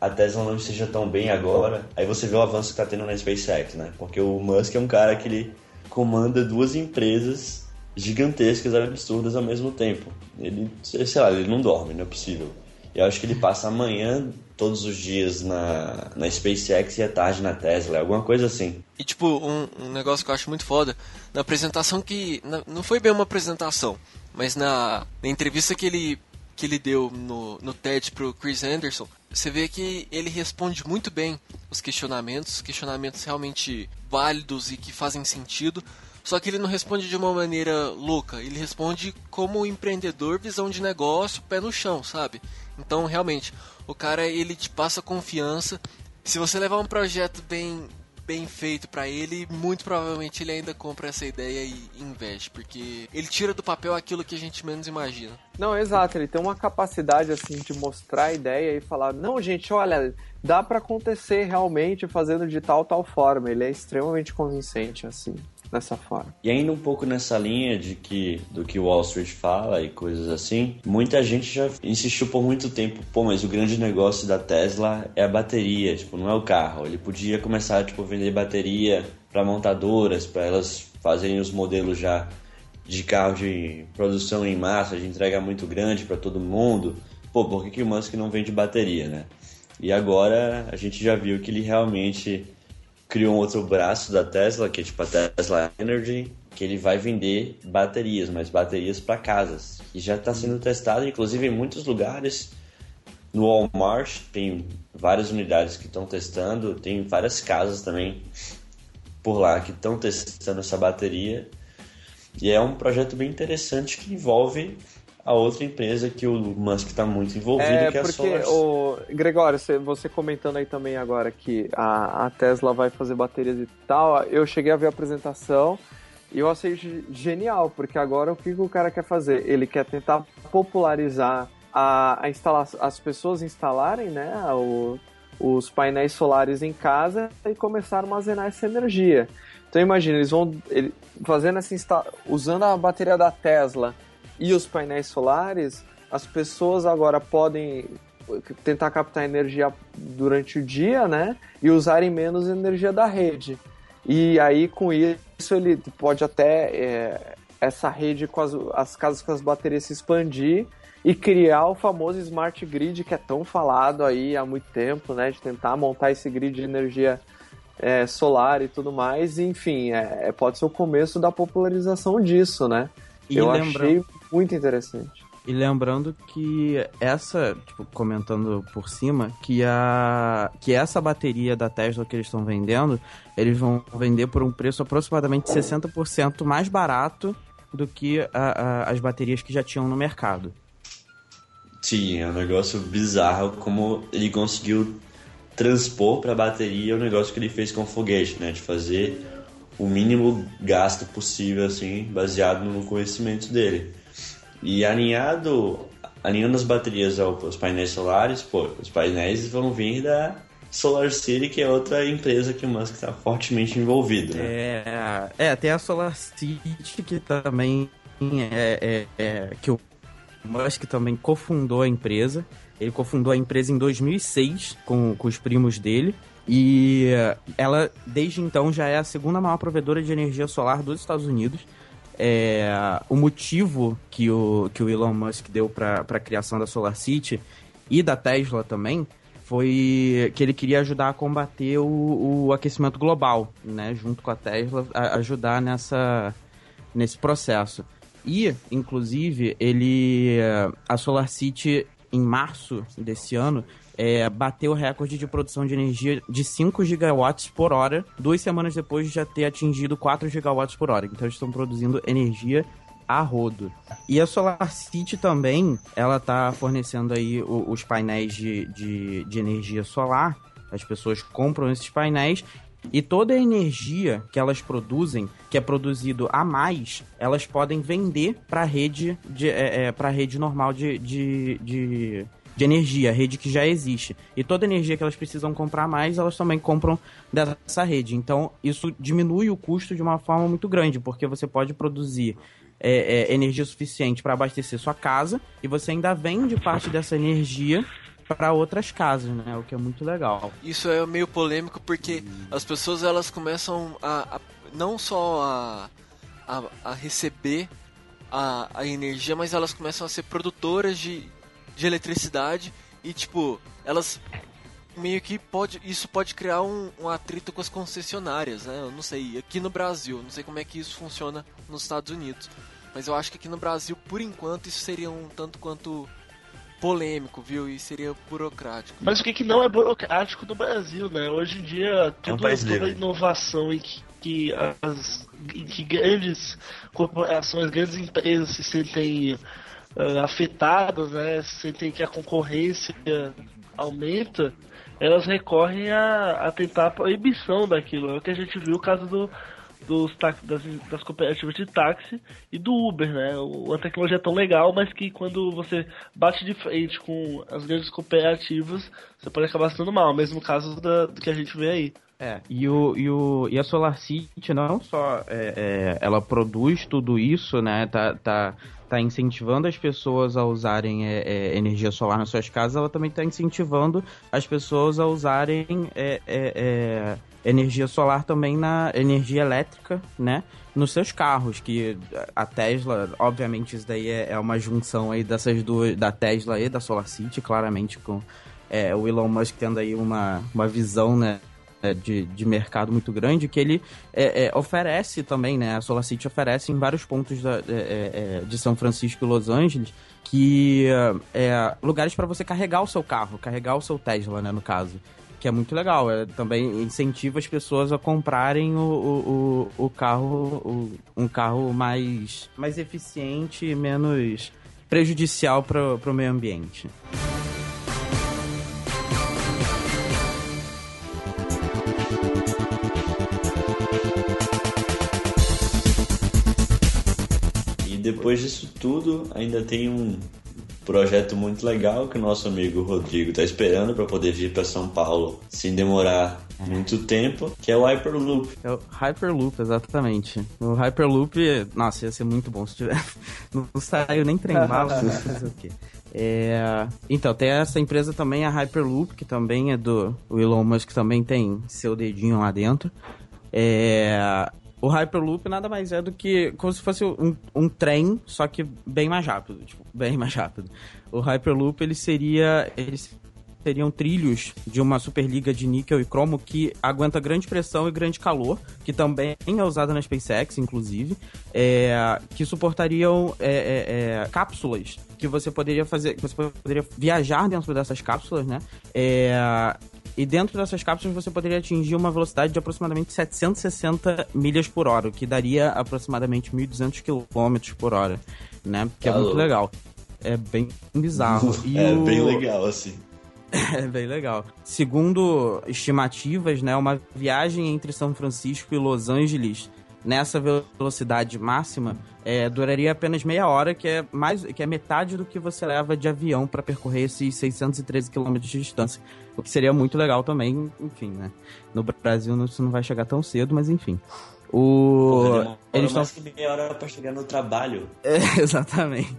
a Tesla não esteja tão bem agora, aí você vê o avanço que tá tendo na SpaceX, né? Porque o Musk é um cara que ele comanda duas empresas gigantescas, absurdas ao mesmo tempo. Ele, sei lá, ele não dorme, não é possível. Eu acho que ele passa amanhã todos os dias na, na SpaceX e à tarde na Tesla, alguma coisa assim. E tipo, um, um negócio que eu acho muito foda, na apresentação que. Na, não foi bem uma apresentação, mas na, na entrevista que ele, que ele deu no, no TED pro Chris Anderson, você vê que ele responde muito bem os questionamentos, questionamentos realmente válidos e que fazem sentido. Só que ele não responde de uma maneira louca, ele responde como empreendedor, visão de negócio, pé no chão, sabe? Então, realmente, o cara ele te passa confiança. Se você levar um projeto bem bem feito para ele, muito provavelmente ele ainda compra essa ideia e investe, porque ele tira do papel aquilo que a gente menos imagina. Não, exato, ele tem uma capacidade assim de mostrar a ideia e falar: "Não, gente, olha, dá para acontecer realmente fazendo de tal tal forma". Ele é extremamente convincente assim dessa forma. E ainda um pouco nessa linha de que do que Wall Street fala e coisas assim, muita gente já insistiu por muito tempo, pô, mas o grande negócio da Tesla é a bateria, tipo, não é o carro. Ele podia começar tipo vender bateria para montadoras, para elas fazerem os modelos já de carro de produção em massa, de entrega muito grande para todo mundo. Pô, por que, que o Musk não vende bateria, né? E agora a gente já viu que ele realmente criou um outro braço da Tesla, que é tipo a Tesla Energy, que ele vai vender baterias, mas baterias para casas. E já está sendo testado, inclusive em muitos lugares. No Walmart tem várias unidades que estão testando, tem várias casas também por lá que estão testando essa bateria. E é um projeto bem interessante que envolve a outra empresa que o Musk está muito envolvido, é, que é a porque Solar Gregório, você, você comentando aí também agora que a, a Tesla vai fazer baterias e tal, eu cheguei a ver a apresentação e eu achei genial, porque agora o que, que o cara quer fazer? Ele quer tentar popularizar a, a instalação, as pessoas instalarem, né, o, os painéis solares em casa e começar a armazenar essa energia. Então imagina, eles vão ele, fazendo essa usando a bateria da Tesla e os painéis solares, as pessoas agora podem tentar captar energia durante o dia, né? E usarem menos energia da rede. E aí, com isso, ele pode até é, essa rede com as, as casas com as baterias se expandir e criar o famoso smart grid que é tão falado aí há muito tempo, né? De tentar montar esse grid de energia é, solar e tudo mais. E, enfim, é, pode ser o começo da popularização disso, né? E Eu lembra- achei muito interessante. E lembrando que essa, tipo, comentando por cima, que a que essa bateria da Tesla que eles estão vendendo, eles vão vender por um preço aproximadamente 60% mais barato do que a- a- as baterias que já tinham no mercado. Sim, é um negócio bizarro como ele conseguiu transpor para a bateria o negócio que ele fez com o foguete, né? De fazer o mínimo gasto possível, assim, baseado no conhecimento dele. E alinhado, alinhando as baterias aos painéis solares, pô, os painéis vão vir da Solar City, que é outra empresa que o Musk está fortemente envolvido, né? É, é, tem a Solar City que também é, é, é que o Musk também cofundou a empresa. Ele cofundou a empresa em 2006 com, com os primos dele. E ela, desde então, já é a segunda maior provedora de energia solar dos Estados Unidos. É, o motivo que o, que o Elon Musk deu para a criação da Solar City e da Tesla também foi que ele queria ajudar a combater o, o aquecimento global, né? Junto com a Tesla, a- ajudar nessa, nesse processo. E, inclusive, ele. A Solar City, em março desse ano, é, bateu o recorde de produção de energia de 5 gigawatts por hora, duas semanas depois de já ter atingido 4 gigawatts por hora. Então eles estão produzindo energia a rodo. E a Solar City também, ela tá fornecendo aí os painéis de, de, de energia solar. As pessoas compram esses painéis e toda a energia que elas produzem, que é produzido a mais, elas podem vender para a rede, de, é, é, pra rede normal de, de, de, de energia, rede que já existe. E toda energia que elas precisam comprar mais, elas também compram dessa rede. Então, isso diminui o custo de uma forma muito grande, porque você pode produzir é, é, energia suficiente para abastecer sua casa e você ainda vende parte dessa energia para outras casas, né? O que é muito legal. Isso é meio polêmico porque as pessoas elas começam a, a não só a, a, a receber a, a energia, mas elas começam a ser produtoras de, de eletricidade e tipo elas meio que pode isso pode criar um, um atrito com as concessionárias, né? Eu não sei aqui no Brasil, não sei como é que isso funciona nos Estados Unidos, mas eu acho que aqui no Brasil por enquanto isso seria um tanto quanto polêmico, viu? E seria burocrático. Mas o que, que não é burocrático no Brasil, né? Hoje em dia, tudo, É um país toda livre. inovação em que, que as em que grandes corporações, grandes empresas se sentem afetadas, né? Sentem que a concorrência aumenta, elas recorrem a, a tentar a proibição daquilo. É o que a gente viu o caso do, dos das, das cooperativas de táxi e do Uber, né? O- A tecnologia é tão legal, mas que quando você bate de frente com as grandes cooperativas, você pode acabar se dando mal. Mesmo caso da, do que a gente vê aí. É, e, o, e, o, e a SolarCity não só é, é, ela produz tudo isso, né? Tá, tá, tá incentivando as pessoas a usarem é, é, energia solar nas suas casas, ela também está incentivando as pessoas a usarem é, é, é, energia solar também na energia elétrica, né? Nos seus carros, que a Tesla, obviamente, isso daí é, é uma junção aí dessas duas, da Tesla e da SolarCity, claramente com o Elon Musk tendo aí uma, uma visão, né? É, de, de mercado muito grande que ele é, é, oferece também, né? A SolarCity oferece em vários pontos da- é, é, é, de São Francisco e Los Angeles que lugares para você carregar o seu carro, carregar o seu Tesla, né? No caso. Que é muito legal. É, também incentiva as pessoas a comprarem o, o, o, o carro, o- um carro mais, mais eficiente e menos prejudicial para o meio ambiente. Depois disso tudo, ainda tem um projeto muito legal que o nosso amigo Rodrigo tá esperando para poder vir para São Paulo sem demorar muito tempo, que é o Hyperloop. É o Hyperloop, exatamente. O Hyperloop, nossa, ia ser muito bom se tiver. Não saiu nem trem bala, mas fazer o quê? É, então, tem essa empresa também, a Hyperloop, que também é do o Elon Musk, também tem seu dedinho lá dentro. É, o Hyperloop nada mais é do que como se fosse um, um trem, só que bem mais rápido, tipo, bem mais rápido. O Hyperloop, ele seria... Ele seriam trilhos de uma superliga de níquel e cromo que aguenta grande pressão e grande calor, que também é usada na SpaceX, inclusive, é, que suportariam é, é, é, cápsulas que você poderia fazer, você poderia viajar dentro dessas cápsulas, né? E dentro dessas cápsulas você poderia atingir uma velocidade de aproximadamente 760 milhas por hora, o que daria aproximadamente 1.200 km por hora, né? Que é Tá muito legal. É bem bizarro. E é o- bem legal, assim. é bem legal. Segundo estimativas, né, uma viagem entre São Francisco e Los Angeles nessa velocidade máxima é, duraria apenas meia hora, que é mais que é metade do que você leva de avião para percorrer esses 613 quilômetros de distância. O que seria muito legal também, enfim, né? No Brasil isso não vai chegar tão cedo, mas enfim. O Porra, eles estão mais que meia hora para chegar no trabalho. é, exatamente.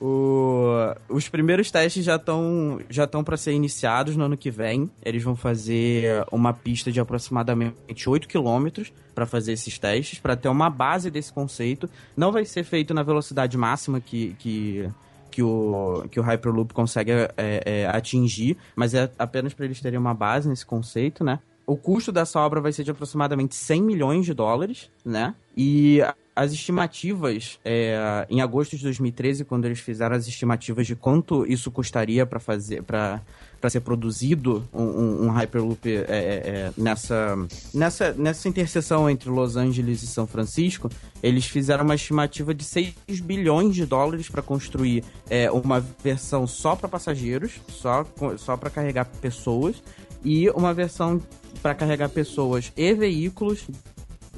O- os primeiros testes já estão já estão para ser iniciados no ano que vem. Eles vão fazer uma pista de aproximadamente 8 km para fazer esses testes, para ter uma base desse conceito. Não vai ser feito na velocidade máxima que, que, que, o, que o Hyperloop consegue é, é, atingir, mas é apenas para eles terem uma base nesse conceito, né? O custo dessa obra vai ser de aproximadamente 100 milhões de dólares, né? E as estimativas, é, em agosto de 2013, quando eles fizeram as estimativas de quanto isso custaria para fazer, para ser produzido um, um- um Hyperloop é, é, é, nessa, nessa, nessa interseção entre Los Angeles e São Francisco, eles fizeram uma estimativa de 6 bilhões de dólares para construir é, uma versão só para passageiros, só, só para carregar pessoas, e uma versão para carregar pessoas e veículos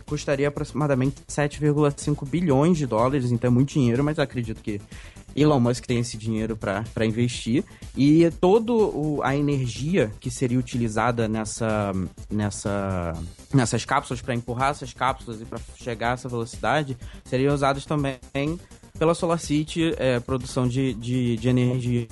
custaria aproximadamente 7,5 bilhões de dólares, então é muito dinheiro, mas acredito que Elon Musk tem esse dinheiro para investir e toda a energia que seria utilizada nessa, nessa, nessas cápsulas para empurrar essas cápsulas e para chegar a essa velocidade seriam usadas também pela SolarCity, é, produção de, de, de energia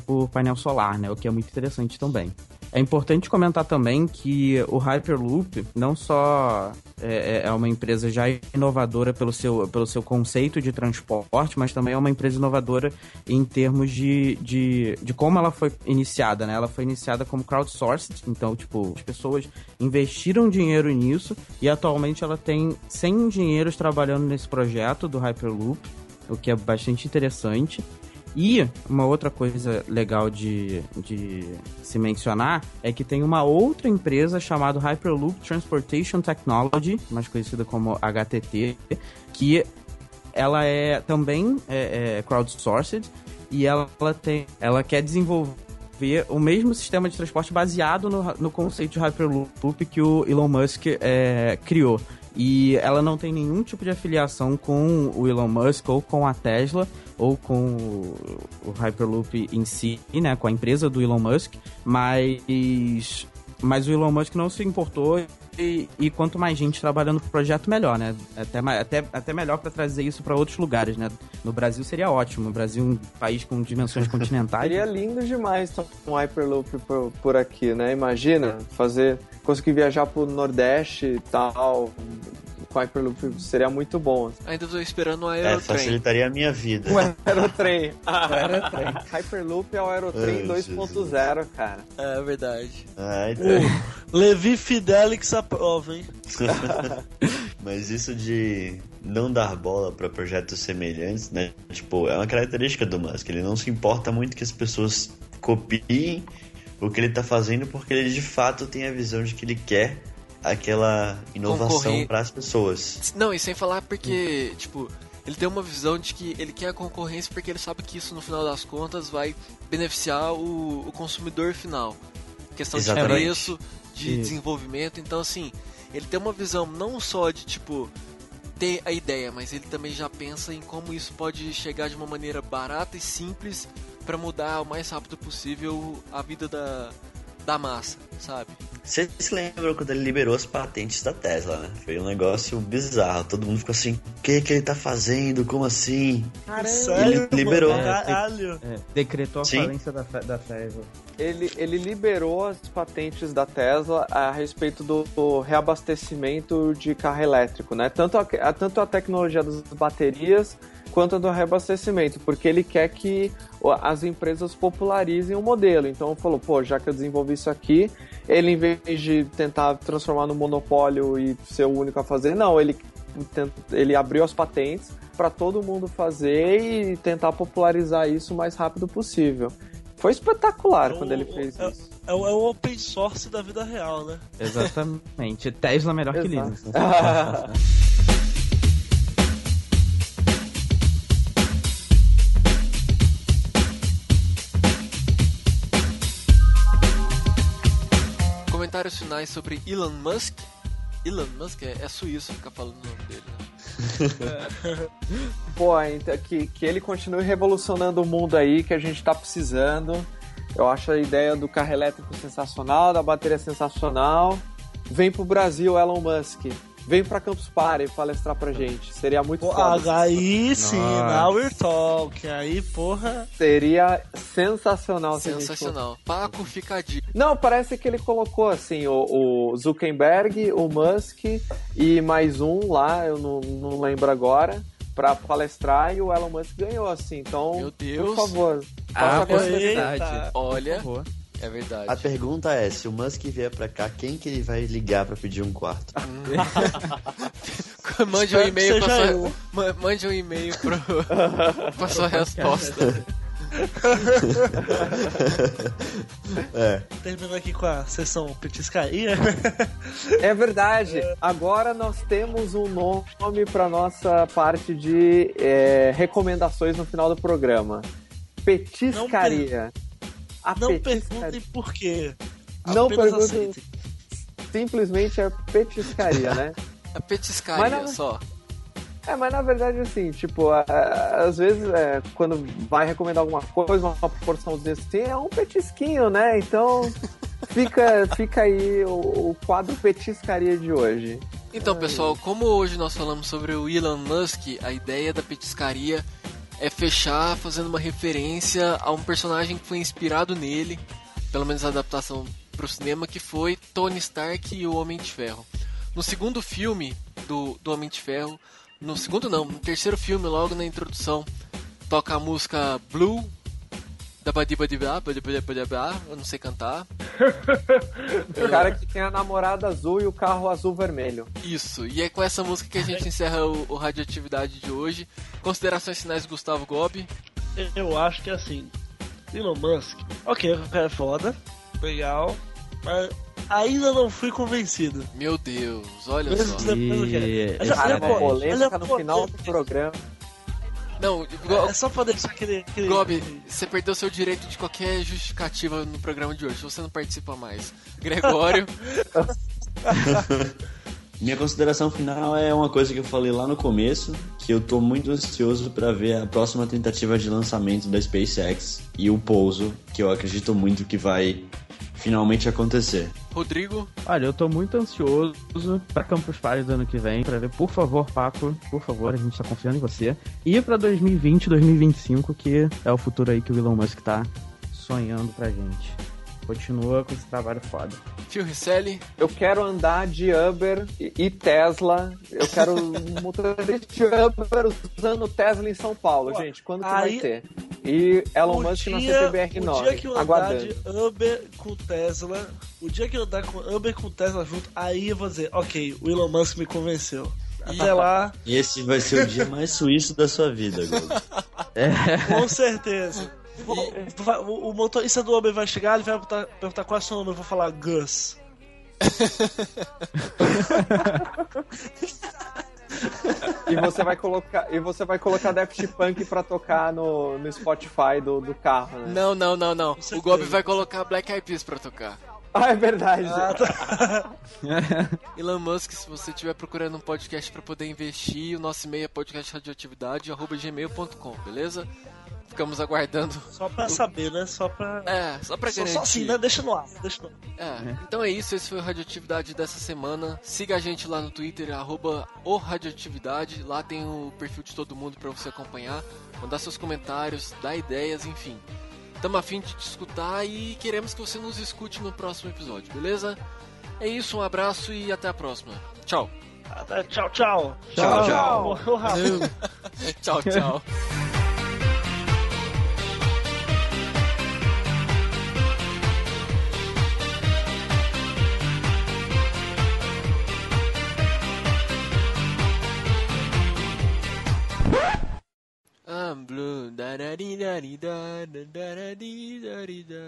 por painel solar, né? O que é muito interessante também. É importante comentar também que o Hyperloop não só é, é, uma empresa já inovadora pelo seu, pelo seu conceito de transporte, mas também é uma empresa inovadora em termos de, de, de como ela foi iniciada, né? Ela foi iniciada como crowdsourced, então, tipo, as pessoas investiram dinheiro nisso e atualmente ela tem 100 engenheiros trabalhando nesse projeto do Hyperloop, o que é bastante interessante. E uma outra coisa legal de, de se mencionar é que tem uma outra empresa chamada Hyperloop Transportation Technology, mais conhecida como HTT, que ela é também é, é crowdsourced e ela, ela, tem, ela quer desenvolver o mesmo sistema de transporte baseado no, no conceito de Hyperloop que o Elon Musk é, criou. E ela não tem nenhum tipo de afiliação com o Elon Musk ou com a Tesla ou com o Hyperloop em si, né, com a empresa do Elon Musk, mas mas o Elon Musk não se importou e, e quanto mais gente trabalhando pro projeto, melhor, né? Até, até, até melhor para trazer isso para outros lugares, né? No Brasil seria ótimo. O Brasil é um país com dimensões continentais. seria lindo demais um Hyperloop por, por aqui, né? Imagina fazer, conseguir viajar pro Nordeste e tal, com Hyperloop seria muito bom. Ainda tô esperando o É, Aerotrem. facilitaria a minha vida. O Aerotrem. Hyperloop é o Aerotrem Ai, 2.0, cara. É verdade. Ah, então. Levi Fidelix aprova, hein? Mas isso de não dar bola para projetos semelhantes, né? Tipo, é uma característica do Musk. Ele não se importa muito que as pessoas copiem o que ele tá fazendo, porque ele de fato tem a visão de que ele quer aquela inovação para as pessoas. Não, e sem falar porque, tipo, ele tem uma visão de que ele quer a concorrência porque ele sabe que isso no final das contas vai beneficiar o, o consumidor final. Questão Exatamente. de preço, de Isso. desenvolvimento. Então, assim, ele tem uma visão não só de, tipo, ter a ideia, mas ele também já pensa em como isso pode chegar de uma maneira barata e simples para mudar o mais rápido possível a vida da, da massa, sabe? Vocês se lembram quando ele liberou as patentes da Tesla, né? Foi um negócio bizarro. Todo mundo ficou assim: o que, que ele tá fazendo? Como assim? Sério, Ele liberou. Caralho. É, decretou a Sim. falência da, da Tesla. Ele, ele liberou as patentes da Tesla a respeito do, do reabastecimento de carro elétrico, né? Tanto a, a- tanto a tecnologia das baterias quanto a do reabastecimento, porque ele quer que as empresas popularizem o modelo. Então falou, pô, já que eu desenvolvi isso aqui, ele em vez de tentar transformar no monopólio e ser o único a fazer, não, ele ele abriu as patentes para todo mundo fazer e tentar popularizar isso o mais rápido possível. Foi espetacular É o- quando ele fez é- isso. É o, é o open source da vida real, né? Exatamente. Tesla é melhor que. Linux. Comentários finais sobre Elon Musk. Elon Musk é, é suíço ficar falando o nome dele, né? Pô, então, que, que ele continue revolucionando o mundo aí, que a gente tá precisando. Eu acho a ideia do carro elétrico sensacional, da bateria sensacional. Vem pro Brasil, Elon Musk. Vem pra Campus Party palestrar pra gente. Seria muito Pô, foda. aí sim, Nossa. now we're talking. Aí, porra. Seria sensacional. se Sensacional. Paco fica a dica. Não, parece que ele colocou assim o, o Zuckerberg, o Musk e mais um lá, eu não, não lembro agora, pra palestrar e o Elon Musk ganhou assim. Então, Meu Deus. por favor, Ah, verdade. Olha, Por favor. É verdade. A pergunta é: se o Musk vier pra cá, quem que ele vai ligar pra pedir um quarto? Mande um e-mail pra sua... eu. Ma- Mande um e-mail pro... pra sua resposta. É. Terminando aqui com a sessão petiscaria. É verdade. Agora nós temos um nome para nossa parte de é, recomendações no final do programa. Petiscaria. Não perguntem por quê. Não perguntem. Simplesmente é petiscaria, né? A petiscaria não- só. É, mas na verdade, assim, tipo, a- a- às vezes, é, quando vai recomendar alguma coisa, uma proporçãozinha assim, é um petisquinho, né? Então, fica, fica aí o, o quadro petiscaria de hoje. Então, pessoal, como hoje nós falamos sobre o Elon Musk, a ideia da petiscaria é fechar fazendo uma referência a um personagem que foi inspirado nele, pelo menos a adaptação para o cinema, que foi Tony Stark e o Homem de Ferro. No segundo filme do, do Homem de Ferro, no segundo não, no terceiro filme, logo na introdução, toca a música Blue da Badibadibá, Badibadibá, eu não sei cantar. O cara que tem a namorada azul e o carro azul vermelho. Isso, e é com essa música que a gente encerra o, o Radioatividade de hoje. Considerações finais, Gustavo Gobi. Eu acho que assim, Elon Musk, ok, o cara é foda, legal, mas ainda não fui convencido. Meu Deus, olha Mesmo só. é. E- Cara, olha, é uma pô, polêmica no final do programa. Não, É só pra deixar aquele. aquele Gobi, você perdeu seu direito de qualquer justificativa no programa de hoje. Você não participa mais. Gregório, Minha consideração final é uma coisa que eu falei lá no começo, que eu tô muito ansioso pra ver a próxima tentativa de lançamento da SpaceX e o pouso, que eu acredito muito que vai finalmente acontecer. Rodrigo, Olha, eu tô muito ansioso pra Campus Party do ano que vem, pra ver, por favor, Paco, por favor, a gente tá confiando em você. E pra 2020, 2025, que é o futuro aí que o Elon Musk tá sonhando pra gente. Continua com esse trabalho foda. Phil Risselli, Eu quero andar de Uber e Tesla. Eu quero um motorista de Uber usando Tesla em São Paulo, Pô, gente. Quando que aí- vai ter? E Elon O Musk na dia, CPBR9. o dia que eu andar aguardando. de Uber com Tesla, o dia que eu andar com Uber com Tesla junto, aí eu vou dizer, ok, o Elon Musk me convenceu. Até lá, E esse vai ser o dia mais suíço da sua vida, Gold. com certeza. O, o- o motorista do Uber vai chegar, ele vai perguntar, perguntar qual é o seu nome, eu vou falar Gus. E você vai colocar, e você vai colocar Daft Punk pra tocar no, no Spotify do, do carro, né? não, não, não, não. O. Gobi vai colocar Black Eyed Peas pra tocar. Ah, é verdade. Ah, tá. Elon Musk, se você estiver procurando um podcast pra poder investir, o nosso e-mail é podcastradioatividade.gmail.com, beleza? Ficamos aguardando. Só pra saber, né? Só pra. É, só pra Só, garantir. só assim, né? Deixa no ar. Deixa no ar. É, então é isso, esse foi o Radioatividade dessa semana. Siga a gente lá no Twitter, arroba o Radioatividade. Lá tem o perfil de todo mundo pra você acompanhar, mandar seus comentários, dar ideias, enfim. Tamo afim de te escutar e queremos que você nos escute no próximo episódio, beleza? É isso, um abraço e até a próxima. Tchau. Tchau, tchau. Tchau, tchau. Ô, Rafa, tchau, tchau.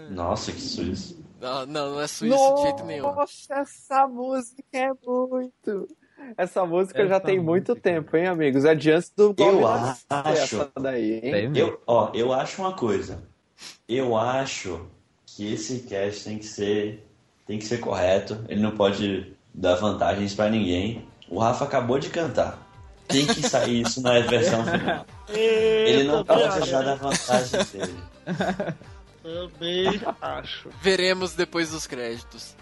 Nossa, que suíço. Não, não, não é suíço de jeito nenhum. Nossa, essa música é muito. Essa música já Essa tem muito música. tempo, hein, amigos? É de antes do Eu acho. essa daí, hein? Tem. Eu, ó, eu acho uma coisa. Eu acho que esse cast tem que ser tem que ser correto. Ele não pode dar vantagens pra ninguém. O Rafa acabou de cantar. Tem que sair isso na versão final. Ele não pode dar da vantagem dele. Também acho. Veremos depois dos créditos.